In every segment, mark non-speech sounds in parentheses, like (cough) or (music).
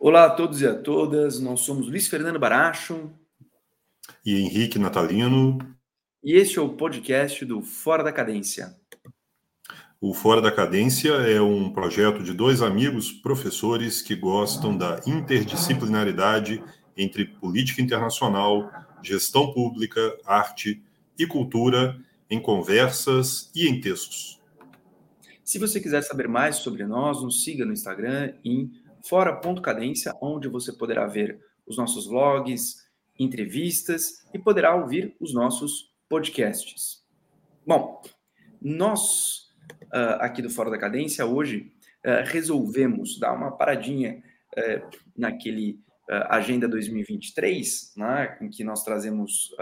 Olá a todos e a todas, nós somos Luiz Fernando Baracho e Henrique Natalino. E este é o podcast do Fora da Cadência. O Fora da Cadência é um projeto de dois amigos professores que gostam da interdisciplinaridade entre política internacional, gestão pública, arte e cultura em conversas e em textos. Se você quiser saber mais sobre nós, nos siga no Instagram em fora.cadência, onde você poderá ver os nossos vlogs, entrevistas e poderá ouvir os nossos podcasts. Bom, nós uh, aqui do Fora da Cadência hoje uh, resolvemos dar uma paradinha uh, naquele Agenda 2023, né, em que nós trazemos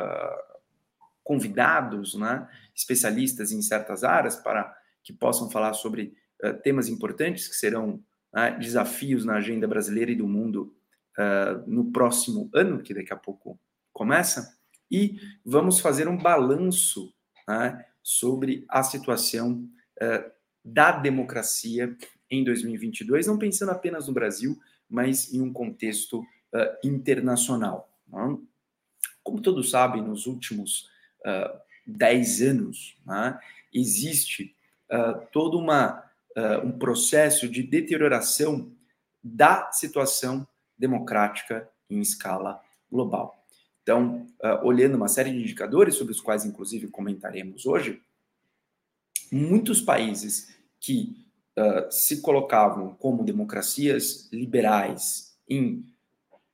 convidados, né, especialistas em certas áreas para que possam falar sobre temas importantes que serão né, desafios na agenda brasileira e do mundo uh, no próximo ano, que daqui a pouco começa, e vamos fazer um balanço né, sobre a situação uh, da democracia em 2022, não pensando apenas no Brasil, mas em um contexto uh, internacional. Né? Como todos sabem, nos últimos uh, 10 anos, né, existe toda uma uh, um processo de deterioração da situação democrática em escala global. Então, uh, olhando uma série de indicadores sobre os quais, inclusive, comentaremos hoje, muitos países que uh, se colocavam como democracias liberais em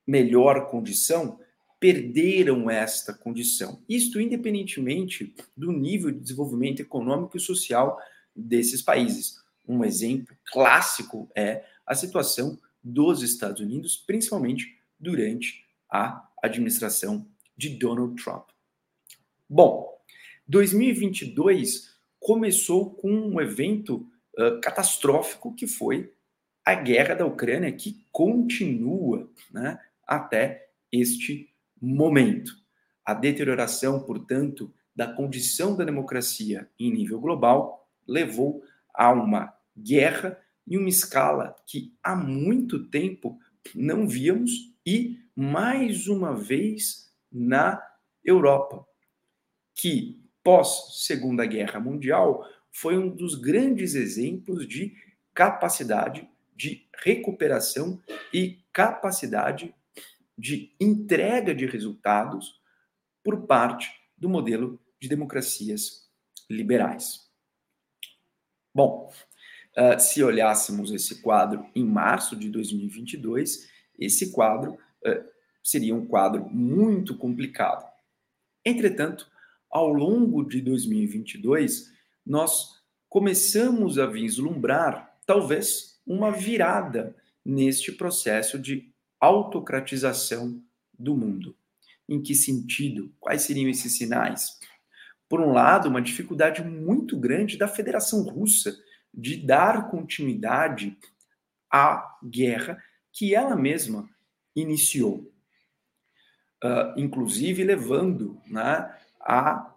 melhor condição perderam esta condição. Isto independentemente do nível de desenvolvimento econômico e social desses países. Um exemplo clássico é a situação dos Estados Unidos, principalmente durante a administração de Donald Trump. Bom, 2022 começou com um evento uh, catastrófico que foi a guerra da Ucrânia, que continua né, até este momento. A deterioração, portanto, da condição da democracia em nível global levou a uma guerra em uma escala que há muito tempo não víamos e, mais uma vez, na Europa, que, pós Segunda Guerra Mundial, foi um dos grandes exemplos de capacidade de recuperação e capacidade de entrega de resultados por parte do modelo de democracias liberais. Bom, uh, se olhássemos esse quadro em março de 2022, esse quadro uh, seria um quadro muito complicado. Entretanto, ao longo de 2022, nós começamos a vislumbrar, talvez, uma virada neste processo de autocratização do mundo. Em que sentido? Quais seriam esses sinais? por um lado, uma dificuldade muito grande da Federação Russa de dar continuidade à guerra que ela mesma iniciou, uh, inclusive levando né, à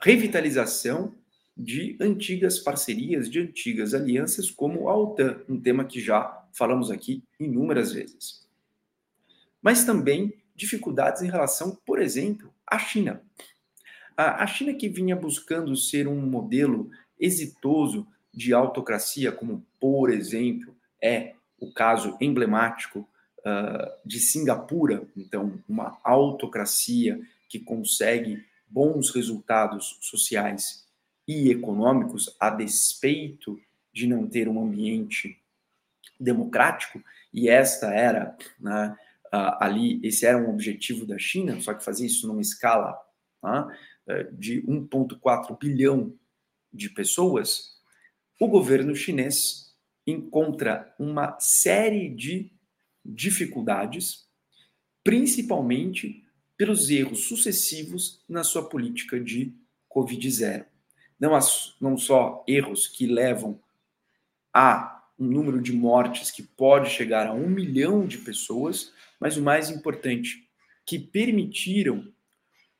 revitalização de antigas parcerias, de antigas alianças, como a OTAN, um tema que já falamos aqui inúmeras vezes. Mas também dificuldades em relação, por exemplo, à China. A China que vinha buscando ser um modelo exitoso de autocracia, como por exemplo é o caso emblemático uh, de Singapura, então uma autocracia que consegue bons resultados sociais e econômicos a despeito de não ter um ambiente democrático, e esta era né, ali, esse era um objetivo da China, só que fazia isso numa escala tá, é, de 1,4 bilhão de pessoas, o governo chinês encontra uma série de dificuldades, principalmente pelos erros sucessivos na sua política de Covid-0. Não, não só erros que levam a um número de mortes que pode chegar a um milhão de pessoas, mas o mais importante, que permitiram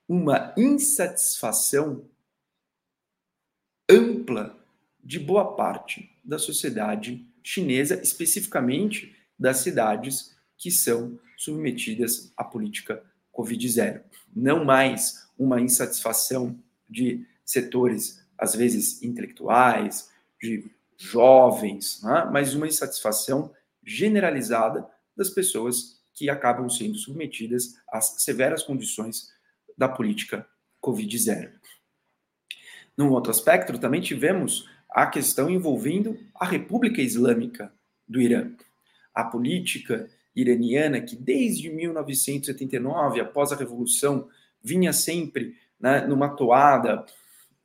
uma insatisfação ampla de boa parte da sociedade chinesa, especificamente das cidades que são submetidas à política Covid-0. Não mais uma insatisfação de setores, às vezes intelectuais, de jovens, né? mas uma insatisfação generalizada das pessoas que acabam sendo submetidas às severas condições da política Covid-0. Num outro aspecto, também tivemos a questão envolvendo a República Islâmica do Irã. A política iraniana, que desde 1979, após a Revolução, vinha sempre né, numa toada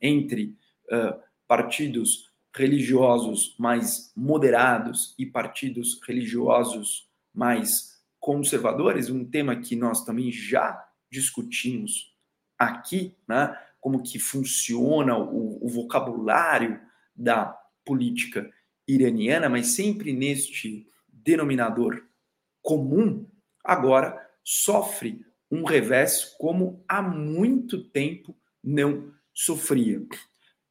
entre uh, partidos religiosos mais moderados e partidos religiosos mais conservadores, um tema que nós também já discutimos aqui, né, como que funciona o, o vocabulário da política iraniana, mas sempre neste denominador comum, agora sofre um revés como há muito tempo não sofria.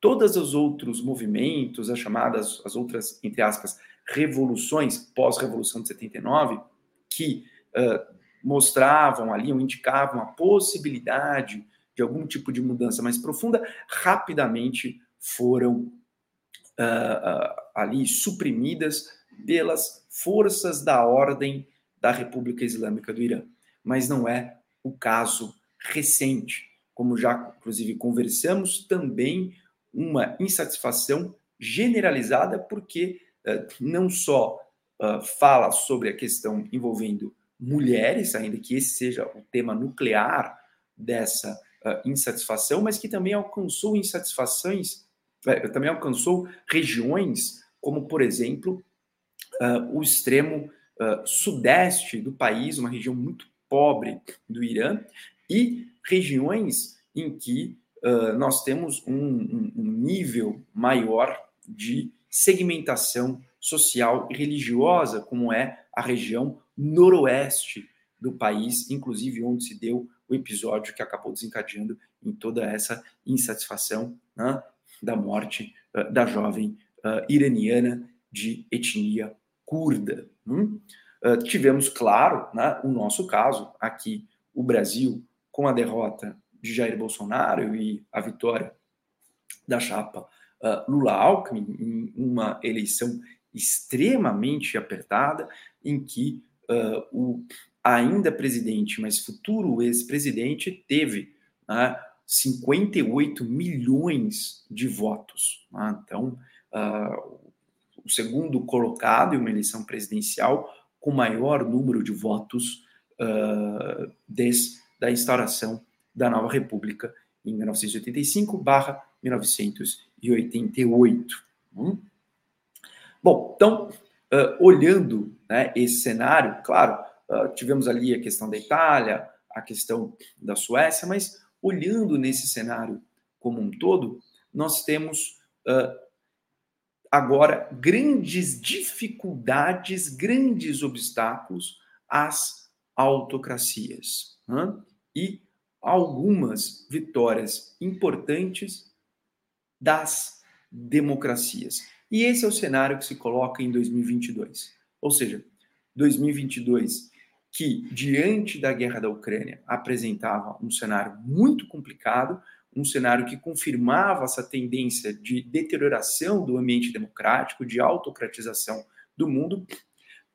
Todos os outros movimentos, as chamadas, as outras, entre aspas, revoluções pós-revolução de 79, que uh, mostravam ali ou indicavam a possibilidade de algum tipo de mudança mais profunda, rapidamente foram uh, ali suprimidas pelas forças da ordem da República Islâmica do Irã. Mas não é o caso recente, como já inclusive conversamos, também uma insatisfação generalizada, porque uh, não só fala sobre a questão envolvendo mulheres, ainda que esse seja o tema nuclear dessa insatisfação, mas que também alcançou insatisfações também alcançou regiões como, por exemplo, uh, o extremo uh, sudeste do país, uma região muito pobre do Irã, e regiões em que uh, nós temos um, um, um nível maior de segmentação social e religiosa, como é a região noroeste do país, inclusive onde se deu o episódio que acabou desencadeando em toda essa insatisfação né, da morte uh, da jovem uh, iraniana de etnia curda. Hum? Uh, tivemos, claro, né, o nosso caso, aqui, o Brasil, com a derrota de Jair Bolsonaro e a vitória da chapa Lula-Alckmin em uma eleição extremamente apertada, em que o ainda presidente, mas futuro ex-presidente, teve né, 58 milhões de votos. Né? Então, uh, o segundo colocado em uma eleição presidencial com maior número de votos uh, desde a instauração da nova república em 1985/1988. Hum? Bom, então, uh, olhando né, esse cenário, claro, tivemos ali a questão da Itália, a questão da Suécia, mas olhando nesse cenário como um todo, nós temos uh, agora grandes dificuldades, grandes obstáculos às autocracias né? e algumas vitórias importantes das democracias. E esse é o cenário que se coloca em 2022. Ou seja, 2022 que, diante da guerra da Ucrânia, apresentava um cenário muito complicado, um cenário que confirmava essa tendência de deterioração do ambiente democrático, de autocratização do mundo,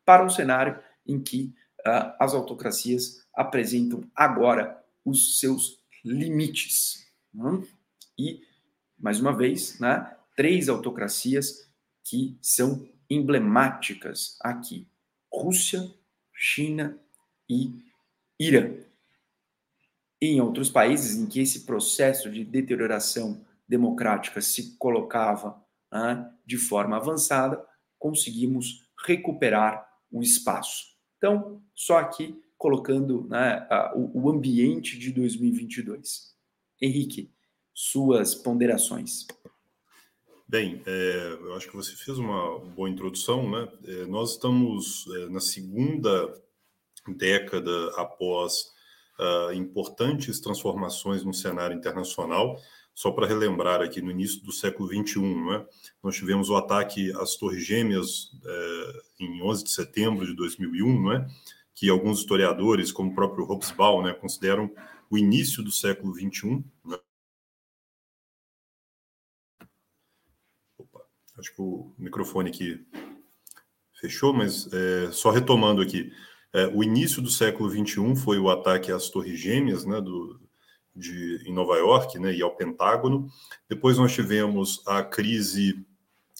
para um cenário em que uh, as autocracias apresentam agora os seus limites. Né? E, mais uma vez, né, três autocracias que são emblemáticas aqui: Rússia, China e Irã. Em outros países em que esse processo de deterioração democrática se colocava né, de forma avançada, conseguimos recuperar o espaço. Então, só aqui colocando né, o, ambiente de 2022. Henrique, suas ponderações. Bem, é, eu acho que você fez uma boa introdução, né? É, nós estamos é, na segunda década após uh, importantes transformações no cenário internacional. Só para relembrar aqui, no início do século XXI, né, nós tivemos o ataque às Torres Gêmeas eh, em 11 de setembro de 2001, né, que alguns historiadores, como o próprio Hobsbawm, né, consideram o início do século XXI. Né? Opa, acho que o microfone aqui fechou, mas é, só retomando aqui. É, o início do século XXI foi o ataque às Torres Gêmeas, né, do, de, em Nova York, né, e ao Pentágono. Depois nós tivemos a crise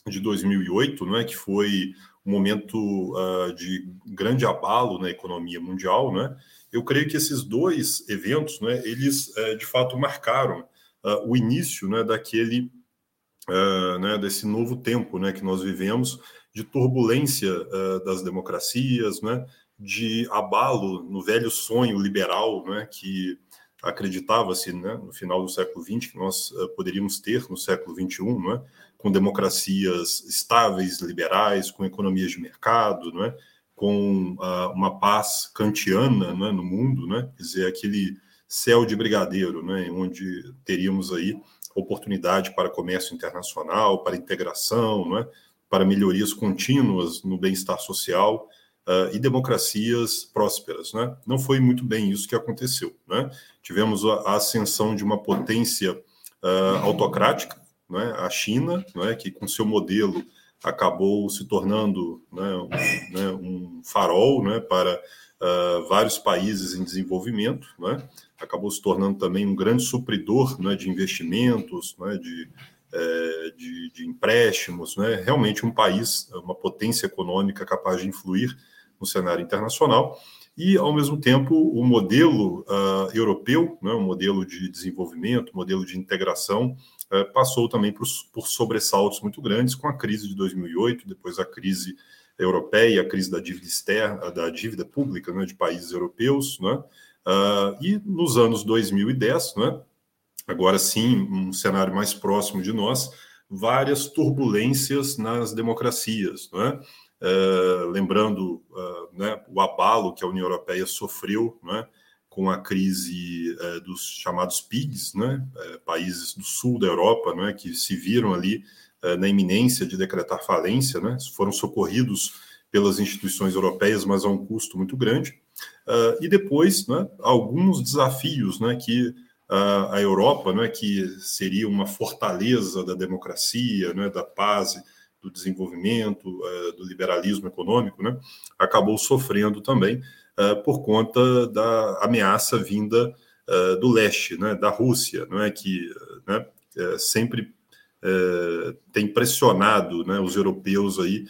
de 2008, né, que foi um momento uh, de grande abalo na economia mundial, né? Eu creio que esses dois eventos, né, eles uh, de fato marcaram uh, o início, né, daquele, uh, né, desse novo tempo, né, que nós vivemos de turbulência das democracias, né, de abalo no velho sonho liberal, né, que acreditava-se, né, no final do século XX que nós poderíamos ter no século XXI, né, com democracias estáveis, liberais, com economias de mercado, não é? com uh, uma paz kantiana né, no mundo, né? quer dizer, aquele céu de brigadeiro, né, onde teríamos aí oportunidade para comércio internacional, para integração, né, para melhorias contínuas no bem-estar social uh, e democracias prósperas. Né? Não foi muito bem isso que aconteceu. Né? Tivemos a ascensão de uma potência uh, autocrática, né, a China, né, que com seu modelo acabou se tornando né, um, né, um, farol né, para uh, vários países em desenvolvimento, né, acabou se tornando também um grande supridor né, de investimentos, né, de, é, de, de, empréstimos, realmente um país, uma potência econômica capaz de influir no cenário internacional e, ao mesmo tempo, o modelo uh, europeu, né, o modelo de desenvolvimento, modelo de integração, uh, passou também por, por, sobressaltos muito grandes com a crise de 2008, depois a crise europeia, a crise da dívida externa, da dívida pública né, de países europeus, né, uh, e nos anos 2010, né, agora sim, um cenário mais próximo de nós, várias turbulências nas democracias, né, Uh, lembrando uh, né, o abalo que a União Europeia sofreu né, com a crise uh, dos chamados PIGs, né, países do sul da Europa, né, que se viram ali na iminência de decretar falência, né, foram socorridos pelas instituições europeias, mas a um custo muito grande. e depois, né, alguns desafios que a Europa, que seria uma fortaleza da democracia, da paz do desenvolvimento, é, do liberalismo econômico, né, acabou sofrendo também é, por conta da ameaça vinda é, do leste, né, da Rússia, não é que né, sempre tem pressionado né, os europeus aí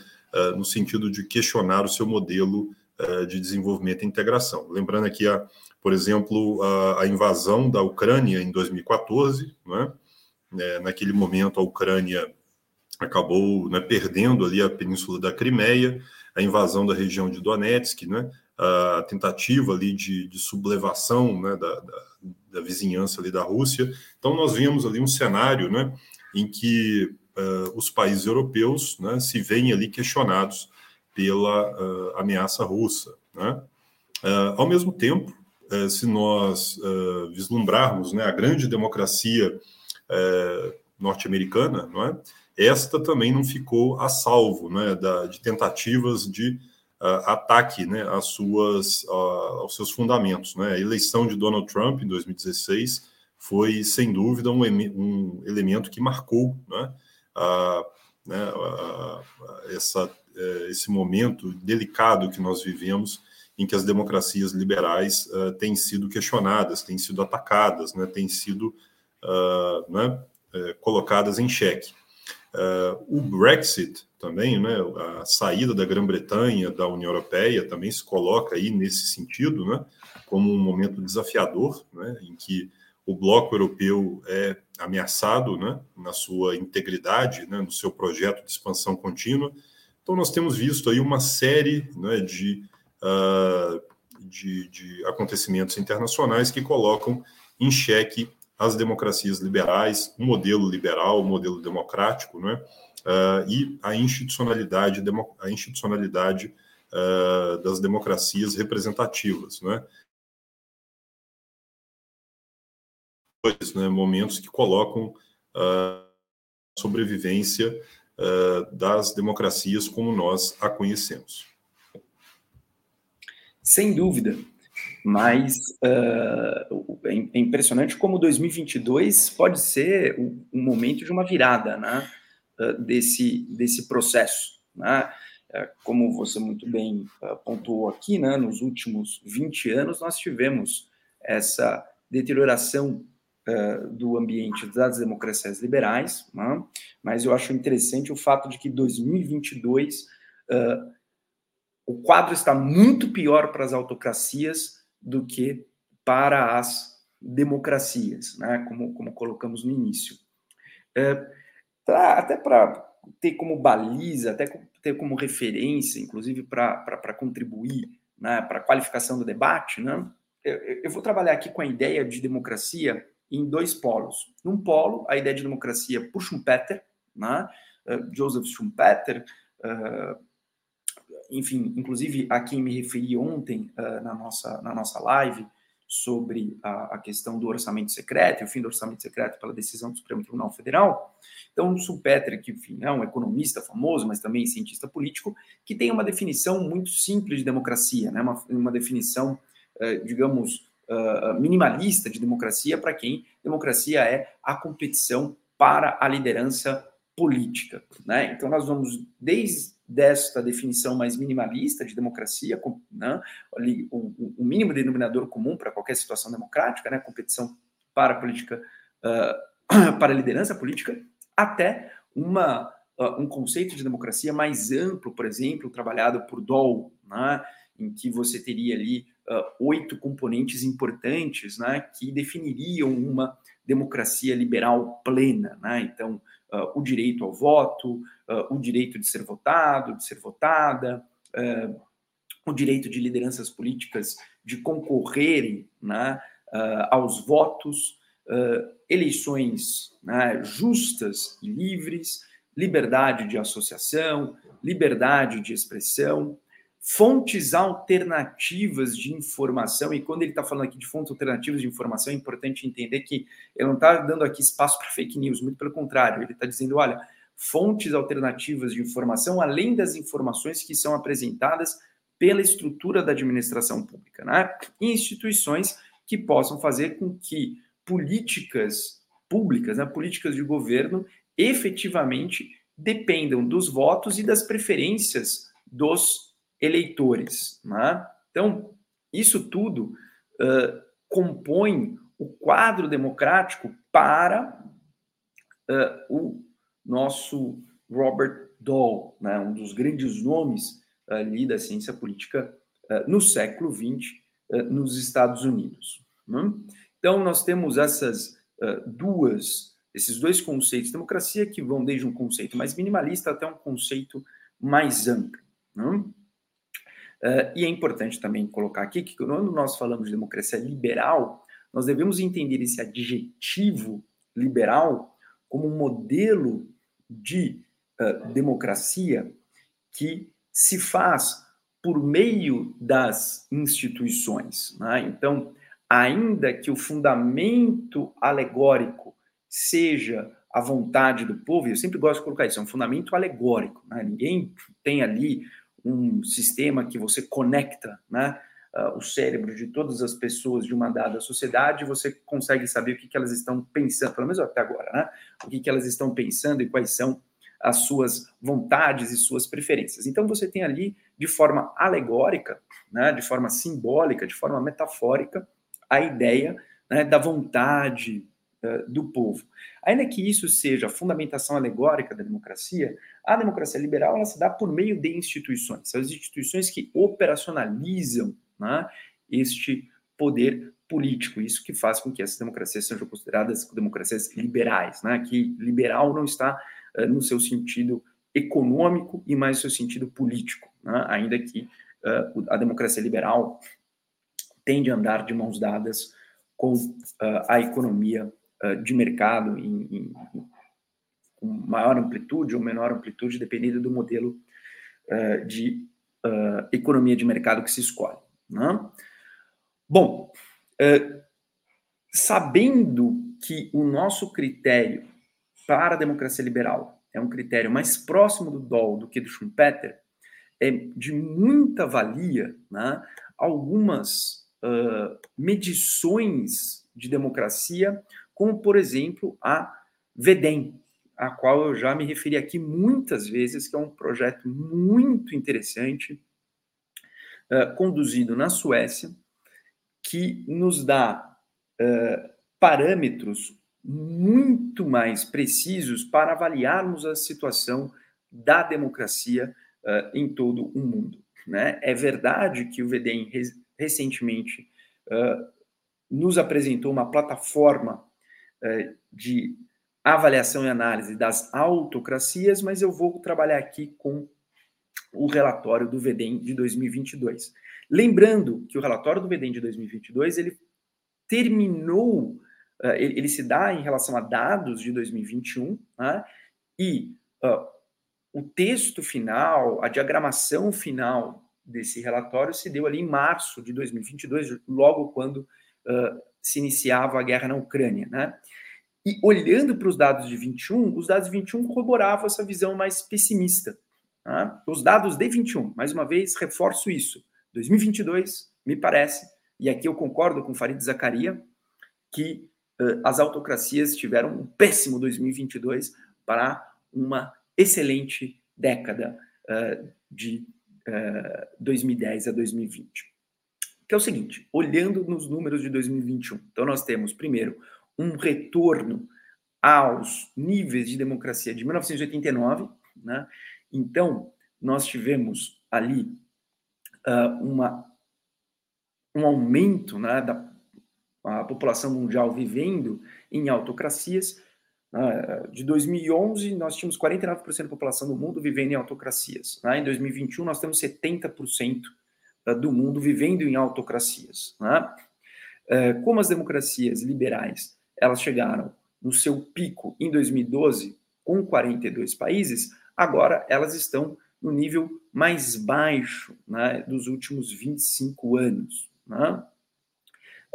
no sentido de questionar o seu modelo de desenvolvimento e integração. Lembrando aqui, a, por exemplo, a, a invasão da Ucrânia em 2014, né, naquele momento a Ucrânia acabou né, perdendo ali a península da Crimeia, a invasão da região de Donetsk, né, a tentativa ali de, de sublevação né, da, da, da, vizinhança ali da Rússia. Então nós vimos ali um cenário né, em que uh, os países europeus né, se veem ali questionados pela uh, ameaça russa. Né? Uh, ao mesmo tempo, se nós vislumbrarmos né, a grande democracia norte-americana, não é? Esta também não ficou a salvo né, da, de tentativas de uh, ataque né, às suas, uh, aos seus fundamentos. Né? A eleição de Donald Trump em 2016 foi, sem dúvida, um, um elemento que marcou né, né, eh, esse momento delicado que nós vivemos em que as democracias liberais uh, têm sido questionadas, têm sido atacadas, né, têm sido né, eh, colocadas em xeque. Uh, o Brexit também, né, a saída da Grã-Bretanha da União Europeia também se coloca aí nesse sentido, né, como um momento desafiador, né, em que o bloco europeu é ameaçado, né, na sua integridade, né, no seu projeto de expansão contínua. Então nós temos visto aí uma série né, de, uh, de, de acontecimentos internacionais que colocam em xeque as democracias liberais, o modelo liberal, o modelo democrático, né? Uh, e a institucionalidade, a institucionalidade uh, das democracias representativas, né? né momentos que colocam a uh, sobrevivência das democracias como nós a conhecemos. Sem dúvida. Mas uh, é impressionante como 2022 pode ser um, um momento de uma virada né, uh, desse, desse processo. Né? Uh, como você muito bem pontuou aqui, né, nos últimos 20 anos nós tivemos essa deterioração do ambiente das democracias liberais, né? mas eu acho interessante o fato de que 2022 o quadro está muito pior para as autocracias do que para as democracias, né? como, como colocamos no início. É, pra, até para ter como baliza, até ter como referência, inclusive para contribuir né, para a qualificação do debate, né? Eu, eu, vou trabalhar aqui com a ideia de democracia em dois polos. Num polo, a ideia de democracia por Schumpeter, né? Uh, Joseph Schumpeter, uh, enfim, inclusive a quem me referi ontem uh, na, nossa, na nossa live sobre a, a, questão do orçamento secreto, o fim do orçamento secreto pela decisão do Supremo Tribunal Federal. Então, o Sulpeter, que enfim, é um economista famoso, mas também cientista político, que tem uma definição muito simples de democracia, né? uma, uma definição, uh, digamos, uh, minimalista de democracia, para quem democracia é a competição para a liderança política. Né? Então, nós vamos desde desta definição mais minimalista de democracia, né, ali, o, o, mínimo denominador comum para qualquer situação democrática, né, competição para a política, uh, (clears throat) para a liderança política, até uma, uh, um conceito de democracia mais amplo, por exemplo, trabalhado por Doll, né, em que você teria ali uh, oito componentes importantes né, que definiriam uma democracia liberal plena. Né? Então, o direito ao voto, uh, o direito de ser votado, de ser votada, uh, o direito de lideranças políticas de concorrerem né, uh, aos votos, eleições né, justas e livres, liberdade de associação, liberdade de expressão, fontes alternativas de informação, e quando ele está falando aqui de fontes alternativas de informação, é importante entender que ele não está dando aqui espaço para fake news, muito pelo contrário, ele está dizendo, olha, fontes alternativas de informação, além das informações que são apresentadas pela estrutura da administração pública, né? Instituições que possam fazer com que políticas públicas, né, políticas de governo, efetivamente dependam dos votos e das preferências dos eleitores. Né? Então, isso tudo uh, compõe o quadro democrático para uh, o nosso Robert Dahl, né, um dos grandes nomes ali da ciência política uh, no século XX nos Estados Unidos. Né? Então, nós temos essas duas, esses dois conceitos de democracia que vão desde um conceito mais minimalista até um conceito mais amplo. Né? E é importante também colocar aqui que quando nós falamos de democracia liberal, nós devemos entender esse adjetivo liberal como um modelo de uh, democracia que se faz por meio das instituições. Né? Então, ainda que o fundamento alegórico seja a vontade do povo, eu sempre gosto de colocar isso, é um fundamento alegórico. Né? Ninguém tem ali um sistema que você conecta né, uh, o cérebro de todas as pessoas de uma dada sociedade, você consegue saber o que, que elas estão pensando, pelo menos até agora, né? O que, que elas estão pensando e quais são as suas vontades e suas preferências. Então você tem ali, de forma alegórica, né, de forma simbólica, de forma metafórica, a ideia né, da vontade do povo. Ainda que isso seja a fundamentação alegórica da democracia, a democracia liberal ela se dá por meio de instituições. As instituições que operacionalizam né, este poder político. Isso que faz com que essas democracias sejam consideradas democracias liberais, né? que liberal não está uh, no seu sentido econômico e mais no seu sentido político, né? ainda que uh, a democracia liberal tende a andar de mãos dadas com uh, a economia de mercado em, em, com maior amplitude ou menor amplitude, dependendo do modelo de economia de mercado que se escolhe. Né? Bom, é, sabendo que o nosso critério para a democracia liberal é um critério mais próximo do Doll do que do Schumpeter, é de muita valia né, algumas uh, medições de democracia, como, por exemplo, a VEDEM, a qual eu já me referi aqui muitas vezes, que é um projeto muito interessante, uh, conduzido na Suécia, que nos dá uh, parâmetros muito mais precisos para avaliarmos a situação da democracia uh, em todo o mundo. Né? É verdade que o VDEM recentemente nos apresentou uma plataforma de avaliação e análise das autocracias, mas eu vou trabalhar aqui com o relatório do VEDEM de 2022. Lembrando que o relatório do VEDEM de 2022, ele terminou, uh, ele, se dá em relação a dados de 2021, né, e o texto final, a diagramação final desse relatório se deu ali em março de 2022, logo quando se iniciava a guerra na Ucrânia, né? E olhando para os dados de 21, os dados de 21 corroboravam essa visão mais pessimista. Tá? Os dados de 21, mais uma vez, reforço isso. 2022, me parece, e aqui eu concordo com Farid Zakaria, que uh, as autocracias tiveram um péssimo 2022 para uma excelente década uh, de uh, 2010 a 2020. Que é o seguinte, olhando nos números de 2021, então nós temos, primeiro, um retorno aos níveis de democracia de 1989, né? Então, nós tivemos ali uh, uma, um aumento né, da a população mundial vivendo em autocracias. Uh, de 2011, nós tínhamos 49% da população do mundo vivendo em autocracias. Né? Em 2021, nós temos 70% do mundo vivendo em autocracias. Né? Uh, como as democracias liberais elas chegaram no seu pico em 2012 com 42 países, agora elas estão no nível mais baixo né, dos últimos 25 anos. Né?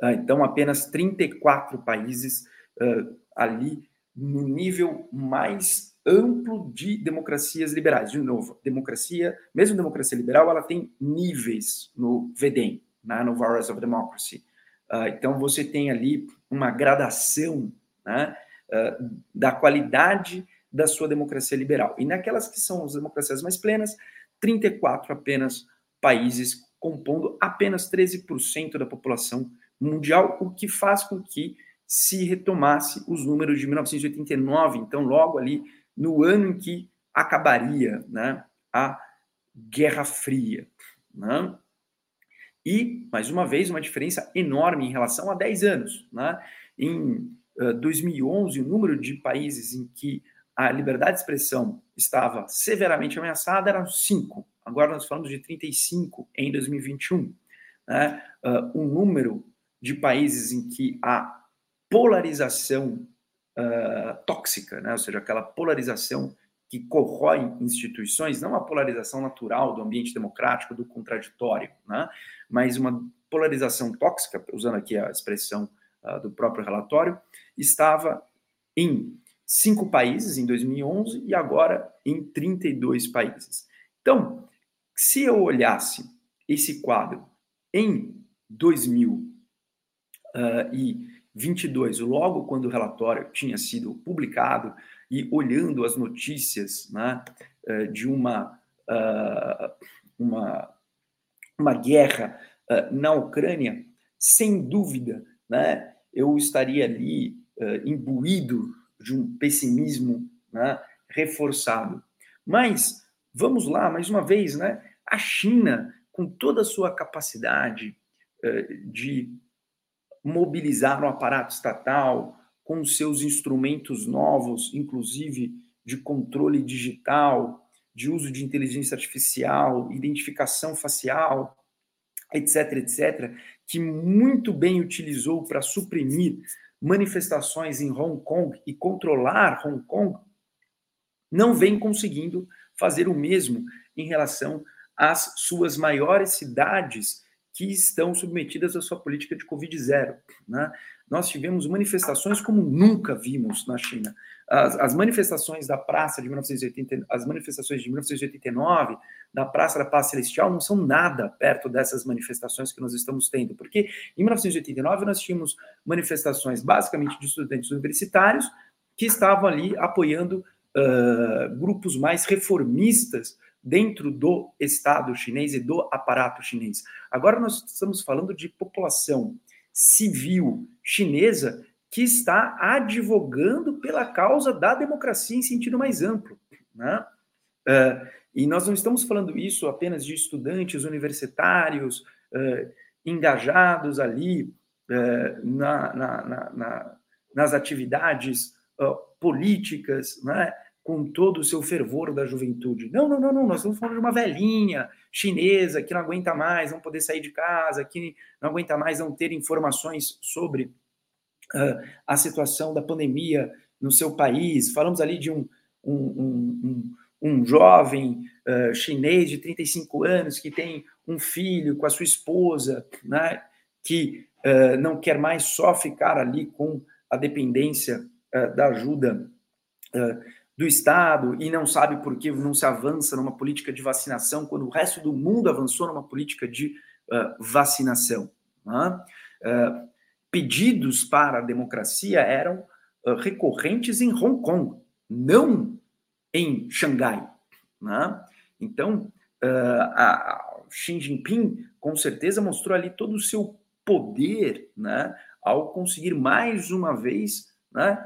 Ah, então, apenas 34 países uh, ali no nível mais amplo de democracias liberais. De novo, democracia, mesmo democracia liberal, ela tem níveis no VDEM, né, no Virus of Democracy. Uh, então, você tem ali uma gradação né, uh, da qualidade da sua democracia liberal. E naquelas que são as democracias mais plenas, 34 apenas países compondo apenas 13% da população mundial, o que faz com que se retomasse os números de 1989, então logo ali no ano em que acabaria né, a Guerra Fria. Né? E, mais uma vez, uma diferença enorme em relação a 10 anos. Né? Em uh, 2011, o número de países em que a liberdade de expressão estava severamente ameaçada eram 5. Agora nós falamos de 35 em 2021. Né? Uh, um número de países em que a polarização uh, tóxica, né? ou seja, aquela polarização que corrói instituições, não a polarização natural do ambiente democrático, do contraditório, né? mas uma polarização tóxica, usando aqui a expressão uh, do próprio relatório, estava em cinco países em 2011 e agora em 32 países. Então, se eu olhasse esse quadro em 2000 uh, ah, e 22, logo quando o relatório tinha sido publicado e olhando as notícias né, eh, de uma, ah, uma, uma guerra ah, na Ucrânia, sem dúvida, né, eu estaria ali ah, imbuído de um pessimismo né, reforçado. Mas, vamos lá, mais uma vez, né, a China, com toda a sua capacidade de mobilizar um aparato estatal, com seus instrumentos novos, inclusive de controle digital, de uso de inteligência artificial, identificação facial, etc., etc., que muito bem utilizou para suprimir manifestações em Hong Kong e controlar Hong Kong, não vem conseguindo fazer o mesmo em relação às suas maiores cidades, que estão submetidas à sua política de Covid zero. Né? Nós tivemos manifestações como nunca vimos na China. As, as, manifestações da Praça de 1980, as manifestações de 1989 da Praça da Paz Celestial não são nada perto dessas manifestações que nós estamos tendo, porque em 1989 nós tínhamos manifestações basicamente de estudantes universitários que estavam ali apoiando uh, grupos mais reformistas dentro do Estado chinês e do aparato chinês. Agora nós estamos falando de população civil chinesa que está advogando pela causa da democracia em sentido mais amplo. Né? Uh, e nós não estamos falando isso apenas de estudantes universitários uh, engajados ali uh, na, na, na, nas atividades políticas, né? Com todo o seu fervor da juventude. Não, não, não, não. Nós estamos falando de uma velhinha chinesa que não aguenta mais não poder sair de casa, que não aguenta mais não ter informações sobre uh, a situação da pandemia no seu país. Falamos ali de um, um, um, um jovem uh, chinês de 35 anos que tem um filho com a sua esposa, né, que uh, não quer mais só ficar ali com a dependência da ajuda do Estado e não sabe por que não se avança numa política de vacinação quando o resto do mundo avançou numa política de uh, vacinação. Né? Uh, pedidos para a democracia eram uh, recorrentes em Hong Kong, não em Xangai. Né? Então, Xi Jinping com certeza mostrou ali todo o seu poder né, ao conseguir mais uma vez né,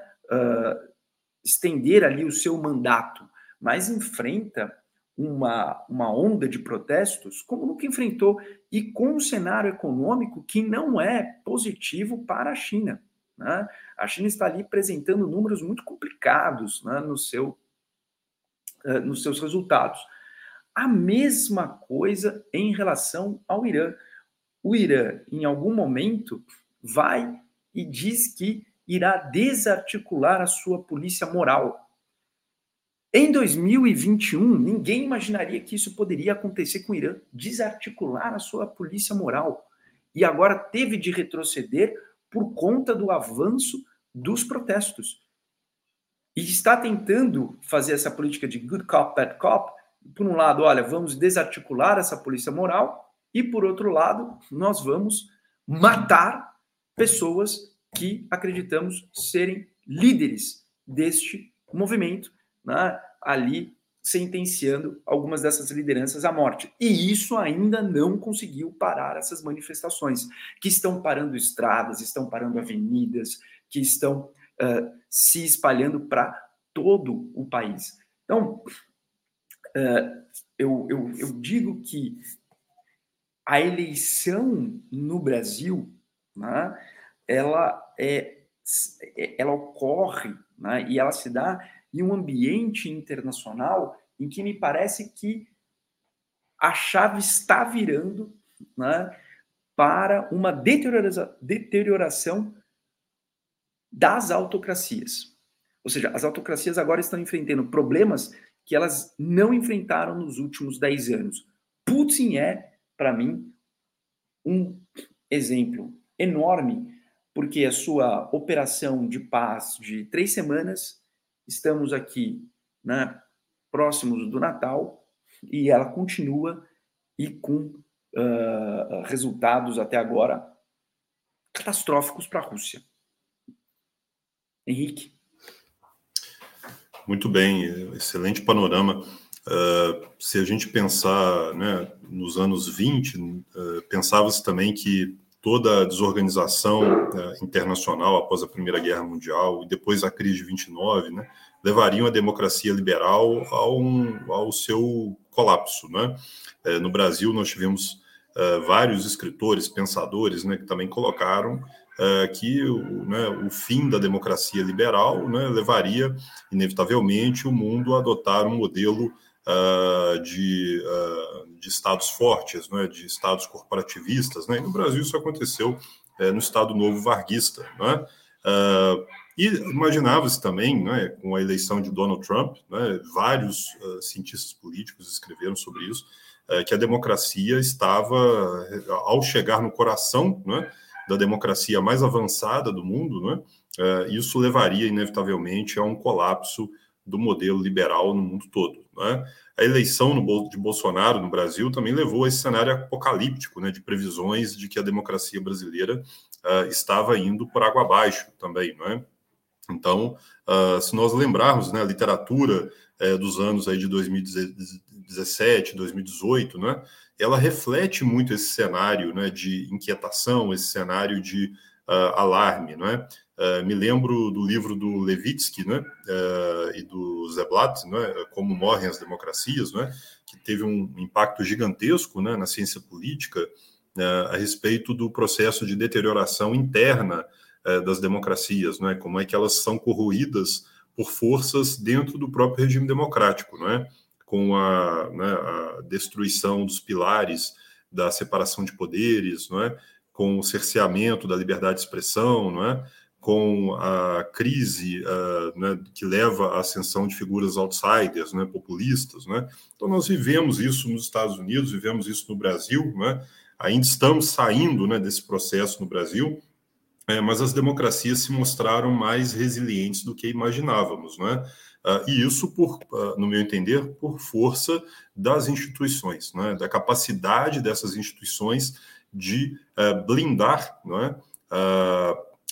estender ali o seu mandato, mas enfrenta uma, uma onda de protestos como nunca enfrentou e com um cenário econômico que não é positivo para a China. Né? A China está ali apresentando números muito complicados né, no seu, uh, nos seus resultados. A mesma coisa em relação ao Irã. O Irã, em algum momento, vai e diz que irá desarticular a sua polícia moral. Em 2021, ninguém imaginaria que isso poderia acontecer com o Irã, desarticular a sua polícia moral. E agora teve de retroceder por conta do avanço dos protestos. E está tentando fazer essa política de good cop, bad cop. Por um lado, olha, vamos desarticular essa polícia moral, e por outro lado, nós vamos matar pessoas que acreditamos serem líderes deste movimento, né, ali sentenciando algumas dessas lideranças à morte. E isso ainda não conseguiu parar essas manifestações, que estão parando estradas, estão parando avenidas, que estão uh, se espalhando para todo o país. Então, uh, eu, eu, eu digo que a eleição no Brasil, né, ela é, ela ocorre né, e ela se dá em um ambiente internacional em que me parece que a chave está virando né, para uma deteriora deterioração das autocracias. Ou seja, as autocracias agora estão enfrentando problemas que elas não enfrentaram nos últimos 10 anos. Putin é, para mim, um exemplo enorme porque a sua operação de paz de três semanas, estamos aqui né, próximos do Natal, e ela continua e com uh, resultados até agora catastróficos para a Rússia. Henrique. Muito bem, excelente panorama. Uh, se a gente pensar né, nos anos 20, uh, pensava-se também que toda a desorganização né, internacional após a Primeira Guerra Mundial e depois a crise de 29, né, levariam a democracia liberal ao, ao seu colapso. Né? É, no Brasil, nós tivemos é, vários escritores, pensadores, né, que também colocaram é, que o, né, o, fim da democracia liberal né, levaria, inevitavelmente, o mundo a adotar um modelo uh, de, uh, de estados fortes, né, de estados corporativistas. Né? E no Brasil isso aconteceu uh, no Estado Novo Varguista. Né? e imaginava-se também, né, com a eleição de Donald Trump, né, vários cientistas políticos escreveram sobre isso, é, que a democracia estava, ao chegar no coração né, da democracia mais avançada do mundo, é, isso levaria inevitavelmente a um colapso do modelo liberal no mundo todo. Né? A eleição de Bolsonaro no Brasil também levou a esse cenário apocalíptico né, de previsões de que a democracia brasileira uh, estava indo por água abaixo também. Né? Então, uh, se nós lembrarmos né, a literatura uh, dos anos aí de 2017, 2018, né, ela reflete muito esse cenário né, de inquietação, esse cenário de uh, alarme. Né? Uh, me lembro do livro do Levitsky né, uh, e do Zeblat, né, Como Morrem as Democracias, né, que teve um impacto gigantesco né, na ciência política uh, a respeito do processo de deterioração interna das democracias, né, como é que elas são corroídas por forças dentro do próprio regime democrático, né, com a, né, a destruição dos pilares da separação de poderes, é? com o cerceamento da liberdade de expressão, não é? Com a crise uh, né, que leva à ascensão de figuras outsiders, né, populistas. Né? Então, nós vivemos isso nos Estados Unidos, vivemos isso no Brasil, né? ainda estamos saindo né, desse processo no Brasil, é, mas as democracias se mostraram mais resilientes do que imaginávamos. Uh, e isso, por, uh, no meu entender, por força das instituições, da capacidade dessas instituições de blindar não é?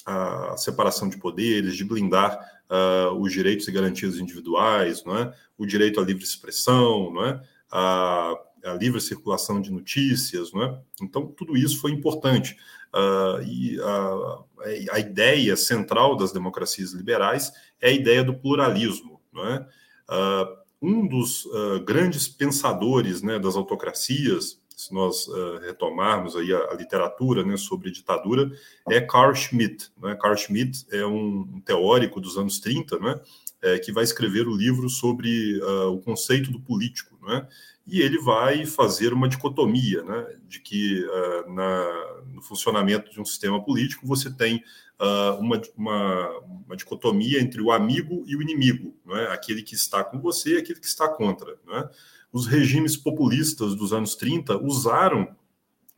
A separação de poderes, de blindar uh, os direitos e garantias individuais, não é? o direito à livre expressão, não é? a, a livre circulação de notícias. Não é? Então, tudo isso foi importante. Uh, e a, a, ideia central das democracias liberais é a ideia do pluralismo. Não é? Uh, um dos grandes pensadores né, das autocracias, se nós uh, retomarmos aí a, a, literatura né, sobre ditadura, é Carl Schmitt. Né? Carl Schmitt é um teórico dos anos 30, né, é, que vai escrever o livro sobre uh, o conceito do político. Né? E ele vai fazer uma dicotomia, né, de que uh, na, no funcionamento de um sistema político você tem uma, uma, uma, dicotomia entre o amigo e o inimigo, né? aquele que está com você e aquele que está contra. Né? Os regimes populistas dos anos 30 usaram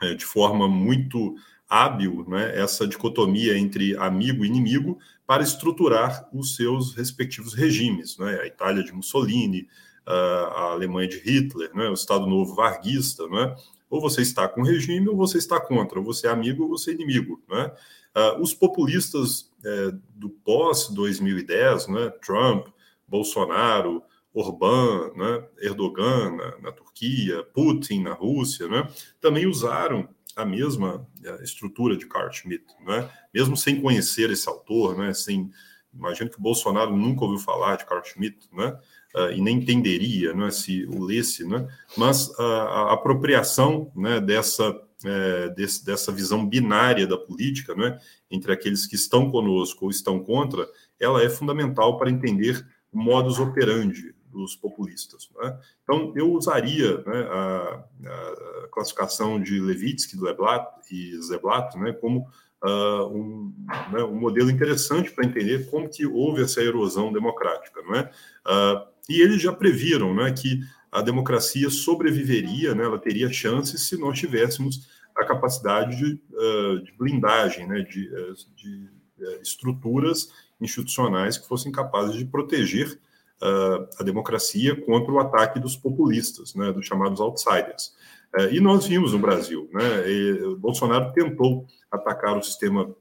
é, de forma muito hábil né, essa dicotomia entre amigo e inimigo para estruturar os seus respectivos regimes. Né? A Itália de Mussolini, a Alemanha de Hitler, né? o Estado Novo varguista. Né? Ou você está com o regime ou você está contra, ou você é amigo ou você é inimigo. Né? Uh, os populistas é, do pós-2010, né? Trump, Bolsonaro, Orbán, né, Erdogan na, na, Turquia, Putin na Rússia, né, também usaram a mesma a estrutura de Carl Schmitt, né, mesmo sem conhecer esse autor, né, sem, imagino que o Bolsonaro nunca ouviu falar de Carl Schmitt, né, uh, e nem entenderia, né, se o lesse, né, mas a apropriação, né, dessa é, desse, dessa visão binária da política, né, entre aqueles que estão conosco ou estão contra, ela é fundamental para entender modus operandi dos populistas. Né? Então, eu usaria né, a, a, classificação de Levitsky, Leblat e Zeblat né, como uh, um, né, um, modelo interessante para entender como que houve essa erosão democrática. Não é? Uh, e eles já previram né, que a democracia sobreviveria, né, ela teria chances se nós tivéssemos a capacidade de, uh, de blindagem, né, de, de estruturas institucionais que fossem capazes de proteger uh, a democracia contra o ataque dos populistas, né, dos chamados outsiders. Uh, e nós vimos no Brasil, né, e, Bolsonaro tentou atacar o sistema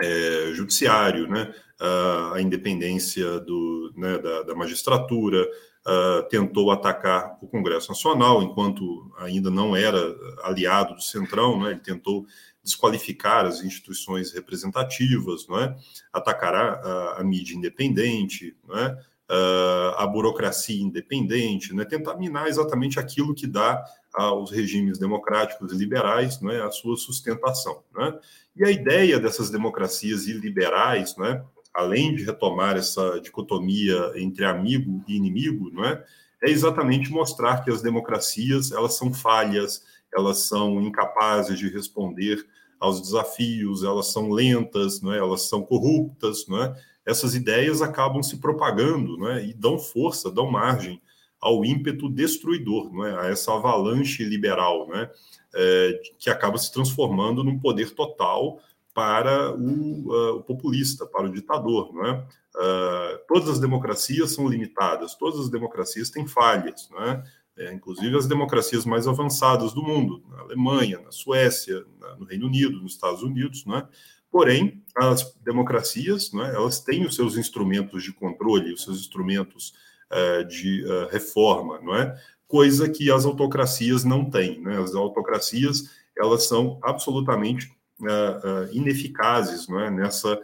é, judiciário, né, uh, a independência do, né, da, da, magistratura, uh, tentou atacar o Congresso Nacional, enquanto ainda não era aliado do Centrão, né, ele tentou desqualificar as instituições representativas, não é? atacar a, a mídia independente, não é? Uh, a burocracia independente, né? tentar minar exatamente aquilo que dá aos regimes democráticos e liberais né? a sua sustentação. Né? E a ideia dessas democracias iliberais, né? além de retomar essa dicotomia entre amigo e inimigo, não é? é exatamente mostrar que as democracias elas são falhas, elas são incapazes de responder aos desafios, elas são lentas, não é? elas são corruptas, não é? Essas ideias acabam se propagando né, e dão força, dão margem ao ímpeto destruidor, não é? a essa avalanche liberal, né? É, que acaba se transformando num poder total para o, uh, o populista, para o ditador. Não é? Uh, todas as democracias são limitadas, todas as democracias têm falhas, não é? Inclusive as democracias mais avançadas do mundo, na Alemanha, na Suécia, na, no Reino Unido, nos Estados Unidos, não é? Porém, as democracias, não é? elas têm os seus instrumentos de controle, os seus instrumentos uh, de uh, reforma, não é? Coisa que as autocracias não têm, né? As autocracias elas são absolutamente uh, ineficazes, não é? Nessa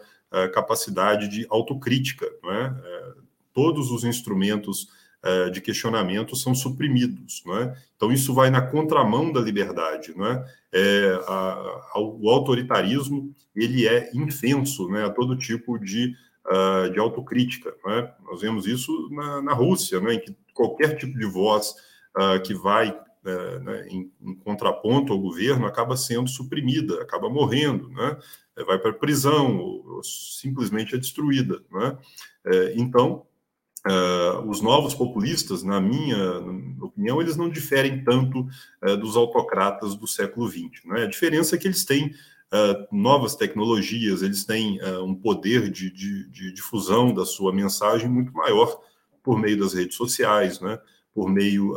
capacidade de autocrítica, não é? todos os instrumentos é, de questionamento são suprimidos. Não é? Então, isso vai na contramão da liberdade. Não é? É, a, a, o autoritarismo ele é infenso né, a todo tipo de, uh, de autocrítica. Não é? Nós vemos isso na, na Rússia, né, em que qualquer tipo de voz uh, que vai uh, né, em, em, contraponto ao governo acaba sendo suprimida, acaba morrendo, vai para a prisão, ou, simplesmente é destruída. Né? então, Uh, os novos populistas, na minha opinião, eles não diferem tanto uh, dos autocratas do século XX. Né? A diferença é que eles têm uh, novas tecnologias, eles têm um poder de, de, de, difusão da sua mensagem muito maior por meio das redes sociais, né? por meio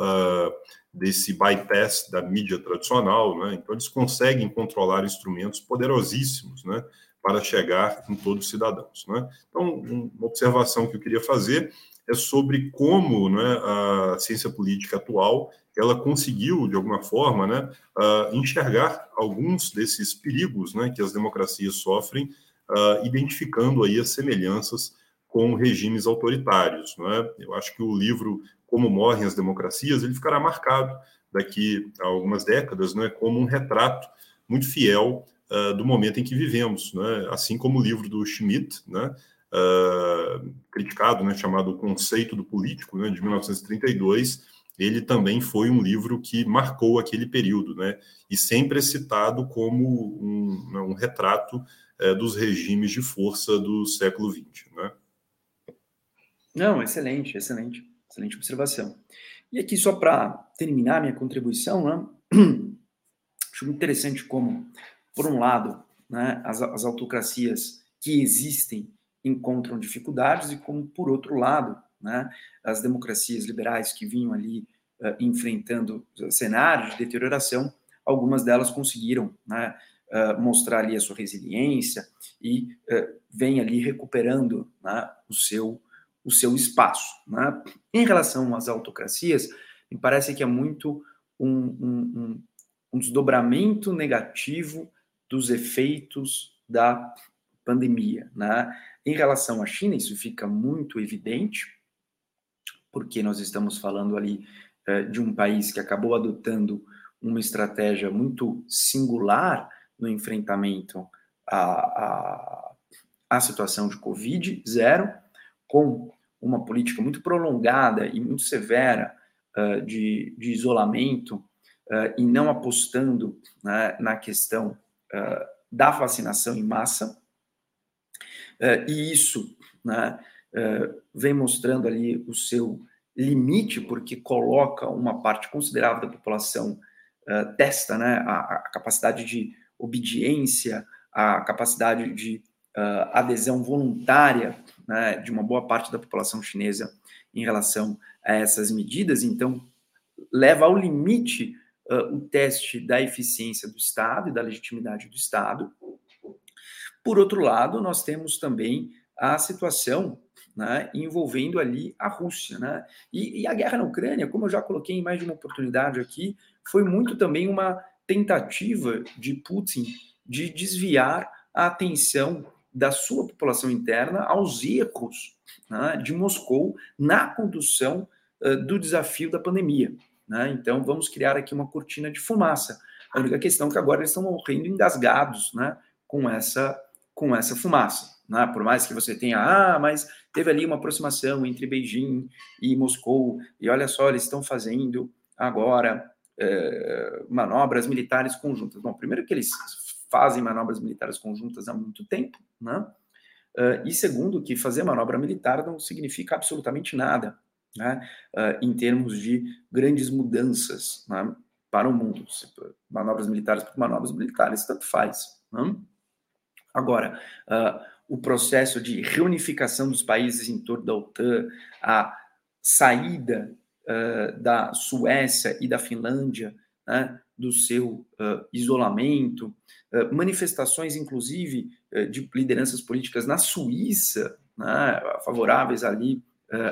desse bypass da mídia tradicional. Né? Então, eles conseguem controlar instrumentos poderosíssimos né? para chegar em todos os cidadãos. Né? Então, uma observação que eu queria fazer é sobre como né, a ciência política atual ela conseguiu, de alguma forma, né, uh, enxergar alguns desses perigos né, que as democracias sofrem, uh, identificando aí as semelhanças com regimes autoritários. Né? Eu acho que o livro Como Morrem as Democracias ele ficará marcado daqui a algumas décadas né, como um retrato muito fiel uh, do momento em que vivemos, né? assim como o livro do Schmidt, né? Uh, criticado, né, chamado O Conceito do Político, né, de 1932, ele também foi um livro que marcou aquele período, né, e sempre é citado como um, né, um retrato uh, dos regimes de força do século XX. Né? Não, excelente, excelente, excelente observação. E aqui, só para terminar minha contribuição, né, (clears throat) acho muito interessante como, por um lado, né, as, as autocracias que existem encontram dificuldades e como, por outro lado, né, as democracias liberais que vinham ali uh, enfrentando cenários de deterioração, algumas delas conseguiram né, uh, mostrar ali a sua resiliência e uh, vem ali recuperando né, o, seu, o seu espaço. Né? Em relação às autocracias, me parece que é muito um, um, um desdobramento negativo dos efeitos da pandemia. Né? Em relação à China, isso fica muito evidente, porque nós estamos falando ali eh, de um país que acabou adotando uma estratégia muito singular no enfrentamento à, à, à situação de Covid zero, com uma política muito prolongada e muito severa uh, de, de, isolamento uh, e não apostando né, na questão da vacinação em massa, e isso né, uh, vem mostrando ali o seu limite, porque coloca uma parte considerável da população, uh, testa né, a, a, capacidade de obediência, a capacidade de adesão voluntária né, de uma boa parte da população chinesa em relação a essas medidas. Então, leva ao limite o teste da eficiência do Estado e da legitimidade do Estado, por outro lado, nós temos também a situação né, envolvendo ali a Rússia. Né? E, e, a guerra na Ucrânia, como eu já coloquei em mais de uma oportunidade aqui, foi muito também uma tentativa de Putin de desviar a atenção da sua população interna aos erros né, de Moscou na condução uh, do desafio da pandemia. Né? Então, vamos criar aqui uma cortina de fumaça. A única questão é que agora eles estão morrendo engasgados né, com essa com essa fumaça. Né? Por mais que você tenha, ah, mas teve ali uma aproximação entre Beijing e Moscou, e olha só, eles estão fazendo agora é, manobras militares conjuntas. Bom, primeiro que eles fazem manobras militares conjuntas há muito tempo, né? Uh, e segundo, que fazer manobra militar não significa absolutamente nada. né, uh, em termos de grandes mudanças né, para o mundo. Manobras militares por manobras militares, tanto faz. Né? Agora, uh, o processo de reunificação dos países em torno da OTAN, a saída uh, da Suécia e da Finlândia né, do seu isolamento, manifestações, inclusive, de lideranças políticas na Suíça, né, favoráveis ali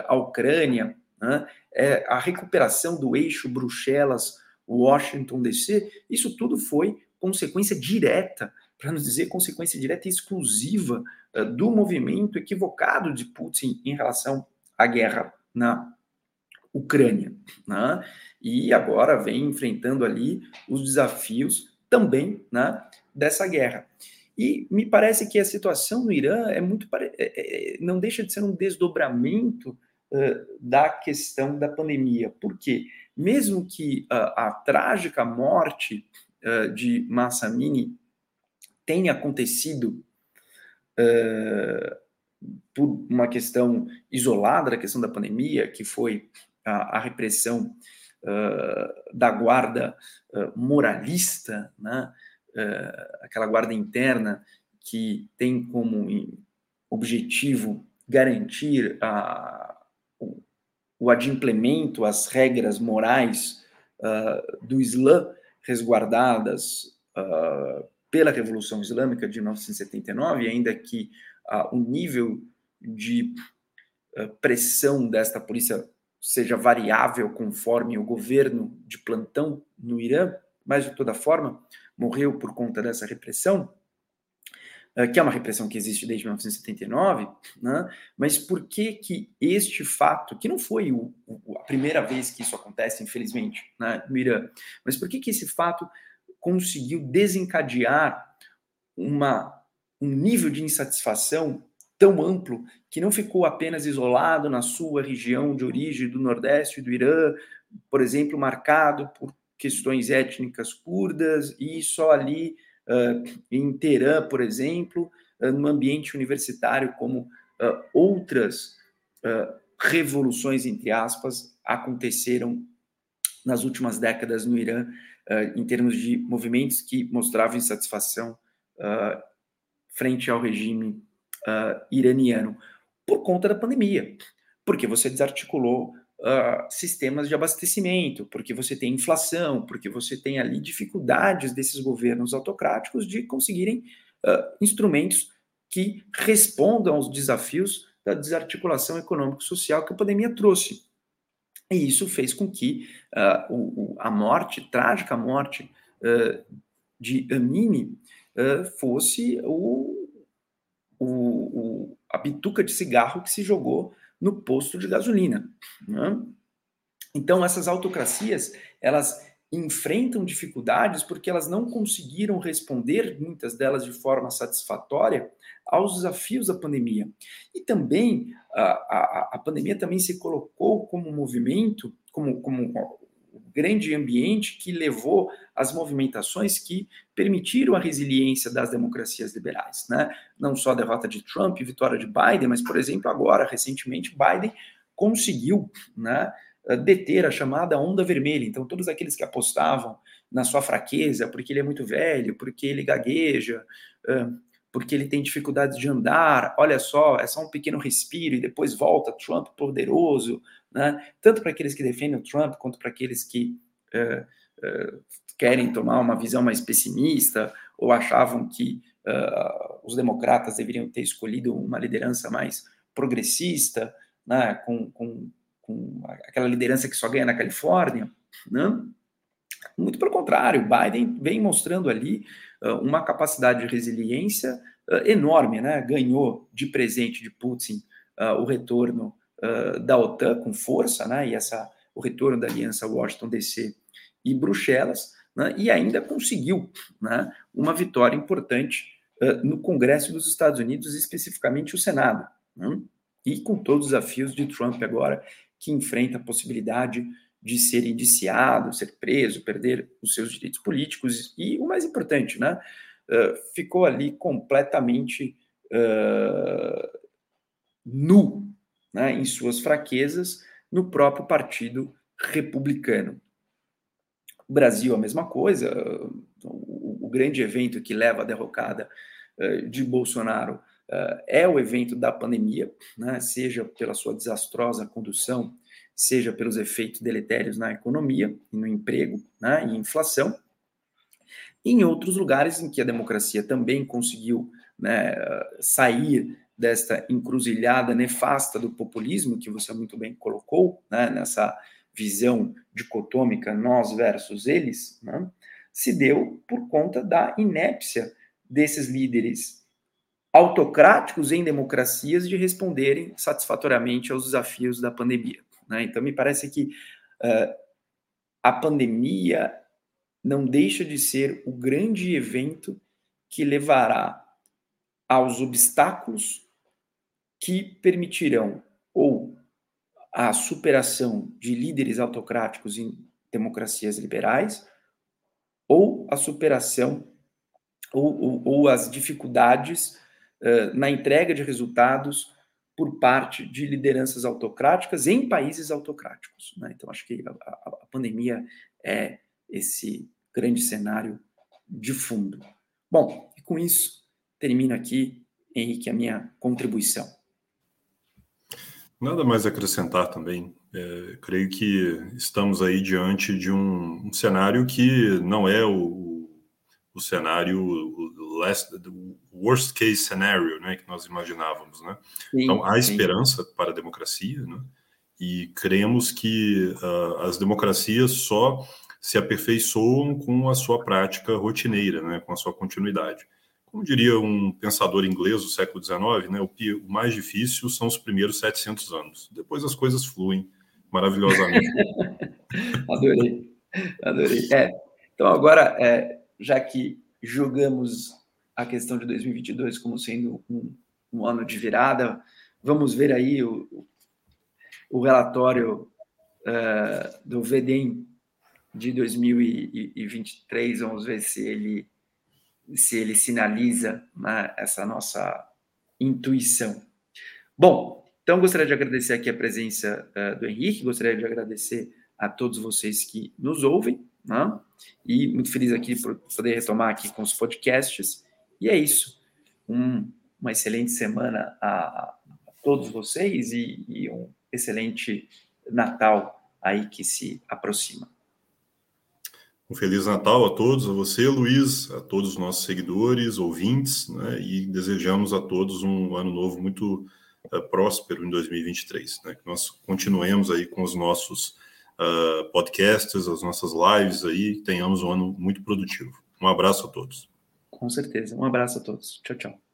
à Ucrânia, né, é a recuperação do eixo Bruxelas-Washington DC, isso tudo foi consequência direta, para não dizer consequência direta e exclusiva uh, do movimento equivocado de Putin em relação à guerra na Ucrânia. Né? E agora vem enfrentando ali os desafios também né, dessa guerra. E me parece que a situação no Irã é muito é, é, não deixa de ser um desdobramento uh, da questão da pandemia. Por quê? Mesmo que uh, a trágica morte uh, de Massamini tenha acontecido por uma questão isolada da questão da pandemia, que foi a, a repressão da guarda moralista, né? uh, aquela guarda interna que tem como objetivo garantir a, o, o adimplemento às regras morais uh, do Islã, resguardadas uh, pela Revolução Islâmica de 1979, ainda que o nível de pressão desta polícia seja variável conforme o governo de plantão no Irã, mas de toda forma, morreu por conta dessa repressão, eh, que é uma repressão que existe desde 1979, né? mas por que que este fato, que não foi o, o, a primeira vez que isso acontece, infelizmente, né, no Irã, mas por que que esse fato conseguiu desencadear uma, um nível de insatisfação tão amplo que não ficou apenas isolado na sua região de origem do Nordeste do Irã, por exemplo, marcado por questões étnicas curdas e só ali uh, em Teherã, por exemplo, uh, no ambiente universitário, como uh, outras revoluções, entre aspas, aconteceram nas últimas décadas no Irã, em termos de movimentos que mostravam insatisfação frente ao regime iraniano, por conta da pandemia, porque você desarticulou uh, sistemas de abastecimento, porque você tem inflação, porque você tem ali dificuldades desses governos autocráticos de conseguirem uh, instrumentos que respondam aos desafios da desarticulação econômico-social que a pandemia trouxe. E isso fez com que uh, o, a morte, trágica morte de Amini, fosse o, o, o, a bituca de cigarro que se jogou no posto de gasolina. Né? Então, essas autocracias, elas enfrentam dificuldades porque elas não conseguiram responder, muitas delas de forma satisfatória, aos desafios da pandemia. E também, a, a, a pandemia também se colocou como movimento, como, como grande ambiente que levou às movimentações que permitiram a resiliência das democracias liberais. Né? Não só a derrota de Trump e vitória de Biden, mas, por exemplo, agora, recentemente, Biden conseguiu né, deter a chamada onda vermelha. Então, todos aqueles que apostavam na sua fraqueza, porque ele é muito velho, porque ele gagueja, porque ele tem dificuldades de andar, olha só, é só um pequeno respiro e depois volta Trump poderoso, né? tanto para aqueles que defendem o Trump, quanto para aqueles que uh, querem tomar uma visão mais pessimista ou achavam que uh, os democratas deveriam ter escolhido uma liderança mais progressista, né? com, com, com aquela liderança que só ganha na Califórnia. Né? Muito pelo contrário, Biden vem mostrando ali uma capacidade de resiliência enorme, né? Ganhou de presente de Putin o retorno da OTAN com força, né? E essa, o retorno da aliança Washington DC e Bruxelas, né? e ainda conseguiu né? uma vitória importante uh, no Congresso dos Estados Unidos, especificamente o Senado, né? e com todos os desafios de Trump agora, que enfrenta a possibilidade de ser indiciado, ser preso, perder os seus direitos políticos e o mais importante, né? Uh, ficou ali completamente uh, nu né, em suas fraquezas, no próprio Partido Republicano. O Brasil, a mesma coisa, o, o grande evento que leva à derrocada uh, de Bolsonaro é o evento da pandemia, né, seja pela sua desastrosa condução, seja pelos efeitos deletérios na economia no emprego né, e inflação. Em outros lugares em que a democracia também conseguiu né, sair desta encruzilhada nefasta do populismo, que você muito bem colocou, né, nessa visão dicotômica nós versus eles, né, se deu por conta da inépcia desses líderes autocráticos em democracias de responderem satisfatoriamente aos desafios da pandemia. Né? Então, me parece que uh, a pandemia não deixa de ser o grande evento que levará aos obstáculos que permitirão ou a superação de líderes autocráticos em democracias liberais ou a superação ou, ou, ou as dificuldades na entrega de resultados por parte de lideranças autocráticas em países autocráticos. Né? Então, acho que a, a, pandemia é esse grande cenário de fundo. Bom, e com isso, termino aqui, Henrique, a minha contribuição. Nada mais a acrescentar também. É, creio que estamos aí diante de um, um cenário que não é o, o cenário last, worst case scenario, né, que nós imaginávamos, né? Sim, então há sim. esperança para a democracia, né? E cremos que uh, as democracias só se aperfeiçoam com a sua prática rotineira, né, com a sua continuidade. Como diria um pensador inglês do século XIX, né, o, o mais difícil são os primeiros 700 anos. Depois as coisas fluem maravilhosamente. (laughs) adorei, adorei. É, então agora, é, já que jogamos a questão de 2022 como sendo um, um ano de virada. Vamos ver aí o, o relatório uh, do VDEM de 2023, vamos ver se ele se ele sinaliza né, essa nossa intuição. Bom, então gostaria de agradecer aqui a presença uh, do Henrique, gostaria de agradecer a todos vocês que nos ouvem, né? e muito feliz aqui por poder retomar aqui com os podcasts. E é isso. Um, uma excelente semana a, a todos vocês e, e um excelente Natal aí que se aproxima. Um Feliz Natal a todos, a você, Luiz, a todos os nossos seguidores, ouvintes, né, e desejamos a todos um ano novo muito uh, próspero em 2023, né, que nós continuemos aí com os nossos uh, podcasts, as nossas lives aí, tenhamos um ano muito produtivo. Um abraço a todos. Com certeza. Um abraço a todos. Tchau, tchau.